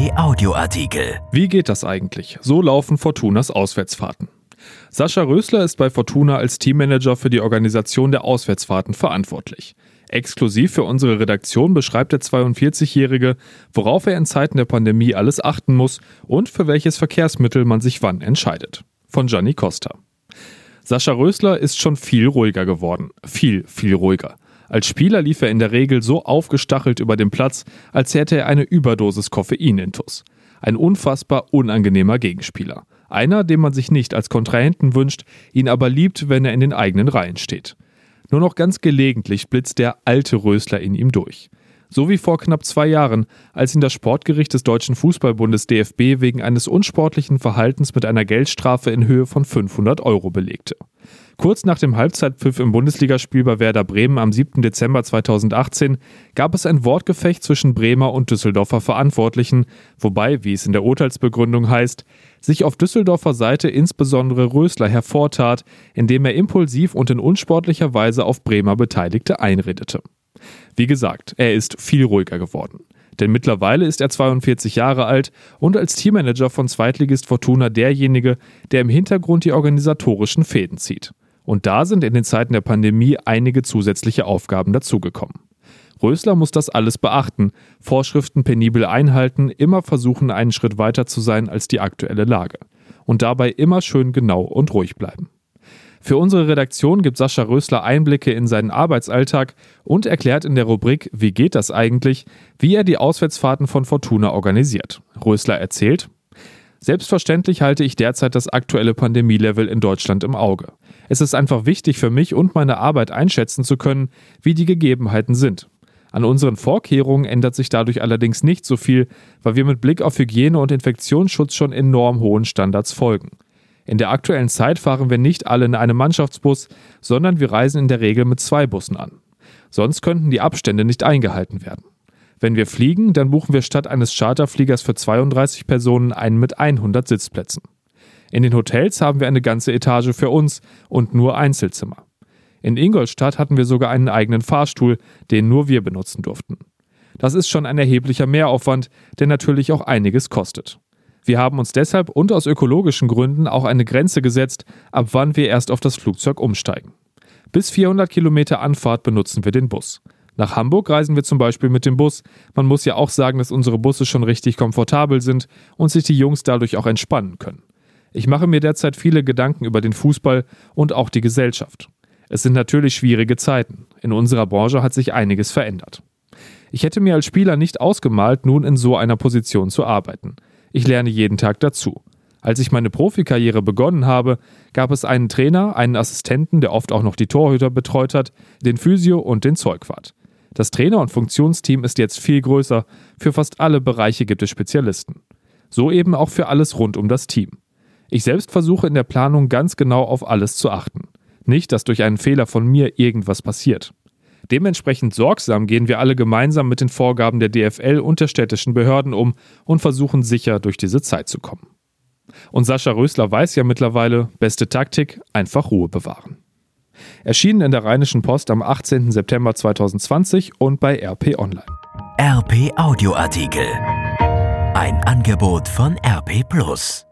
RP Audioartikel. Wie geht das eigentlich? So laufen Fortunas Auswärtsfahrten. Sascha Rösler ist bei Fortuna als Teammanager für die Organisation der Auswärtsfahrten verantwortlich. Exklusiv für unsere Redaktion beschreibt der 42-Jährige, worauf er in Zeiten der Pandemie alles achten muss und für welches Verkehrsmittel man sich wann entscheidet. Von Gianni Costa. Sascha Rösler ist schon viel ruhiger geworden. Viel, viel ruhiger. Als Spieler lief er in der Regel so aufgestachelt über den Platz, als hätte er eine Überdosis Koffein intus. Ein unfassbar unangenehmer Gegenspieler. Einer, den man sich nicht als Kontrahenten wünscht, ihn aber liebt, wenn er in den eigenen Reihen steht. Nur noch ganz gelegentlich blitzt der alte Rösler in ihm durch. So wie vor knapp zwei Jahren, als ihn das Sportgericht des Deutschen Fußballbundes DFB wegen eines unsportlichen Verhaltens mit einer Geldstrafe in Höhe von 500 Euro belegte. Kurz nach dem Halbzeitpfiff im Bundesligaspiel bei Werder Bremen am 7. Dezember 2018 gab es ein Wortgefecht zwischen Bremer und Düsseldorfer Verantwortlichen, wobei, wie es in der Urteilsbegründung heißt, sich auf Düsseldorfer Seite insbesondere Rösler hervortat, indem er impulsiv und in unsportlicher Weise auf Bremer Beteiligte einredete. Wie gesagt, er ist viel ruhiger geworden. Denn mittlerweile ist er 42 Jahre alt und als Teammanager von Zweitligist Fortuna derjenige, der im Hintergrund die organisatorischen Fäden zieht. Und da sind in den Zeiten der Pandemie einige zusätzliche Aufgaben dazugekommen. Rösler muss das alles beachten, Vorschriften penibel einhalten, immer versuchen, einen Schritt weiter zu sein als die aktuelle Lage. Und dabei immer schön genau und ruhig bleiben. Für unsere Redaktion gibt Sascha Rösler Einblicke in seinen Arbeitsalltag und erklärt in der Rubrik Wie geht das eigentlich, wie er die Auswärtsfahrten von Fortuna organisiert. Rösler erzählt, Selbstverständlich halte ich derzeit das aktuelle Pandemielevel in Deutschland im Auge. Es ist einfach wichtig für mich und meine Arbeit einschätzen zu können, wie die Gegebenheiten sind. An unseren Vorkehrungen ändert sich dadurch allerdings nicht so viel, weil wir mit Blick auf Hygiene und Infektionsschutz schon enorm hohen Standards folgen. In der aktuellen Zeit fahren wir nicht alle in einem Mannschaftsbus, sondern wir reisen in der Regel mit zwei Bussen an. Sonst könnten die Abstände nicht eingehalten werden. Wenn wir fliegen, dann buchen wir statt eines Charterfliegers für 32 Personen einen mit 100 Sitzplätzen. In den Hotels haben wir eine ganze Etage für uns und nur Einzelzimmer. In Ingolstadt hatten wir sogar einen eigenen Fahrstuhl, den nur wir benutzen durften. Das ist schon ein erheblicher Mehraufwand, der natürlich auch einiges kostet. Wir haben uns deshalb und aus ökologischen Gründen auch eine Grenze gesetzt, ab wann wir erst auf das Flugzeug umsteigen. Bis 400 Kilometer Anfahrt benutzen wir den Bus. Nach Hamburg reisen wir zum Beispiel mit dem Bus. Man muss ja auch sagen, dass unsere Busse schon richtig komfortabel sind und sich die Jungs dadurch auch entspannen können. Ich mache mir derzeit viele Gedanken über den Fußball und auch die Gesellschaft. Es sind natürlich schwierige Zeiten. In unserer Branche hat sich einiges verändert. Ich hätte mir als Spieler nicht ausgemalt, nun in so einer Position zu arbeiten. Ich lerne jeden Tag dazu. Als ich meine Profikarriere begonnen habe, gab es einen Trainer, einen Assistenten, der oft auch noch die Torhüter betreut hat, den Physio und den Zeugwart. Das Trainer- und Funktionsteam ist jetzt viel größer, für fast alle Bereiche gibt es Spezialisten. So eben auch für alles rund um das Team. Ich selbst versuche in der Planung ganz genau auf alles zu achten. Nicht, dass durch einen Fehler von mir irgendwas passiert. Dementsprechend sorgsam gehen wir alle gemeinsam mit den Vorgaben der DFL und der städtischen Behörden um und versuchen sicher durch diese Zeit zu kommen. Und Sascha Rösler weiß ja mittlerweile, beste Taktik, einfach Ruhe bewahren. Erschienen in der Rheinischen Post am 18. September 2020 und bei RP Online. RP Audioartikel. Ein Angebot von RP Plus.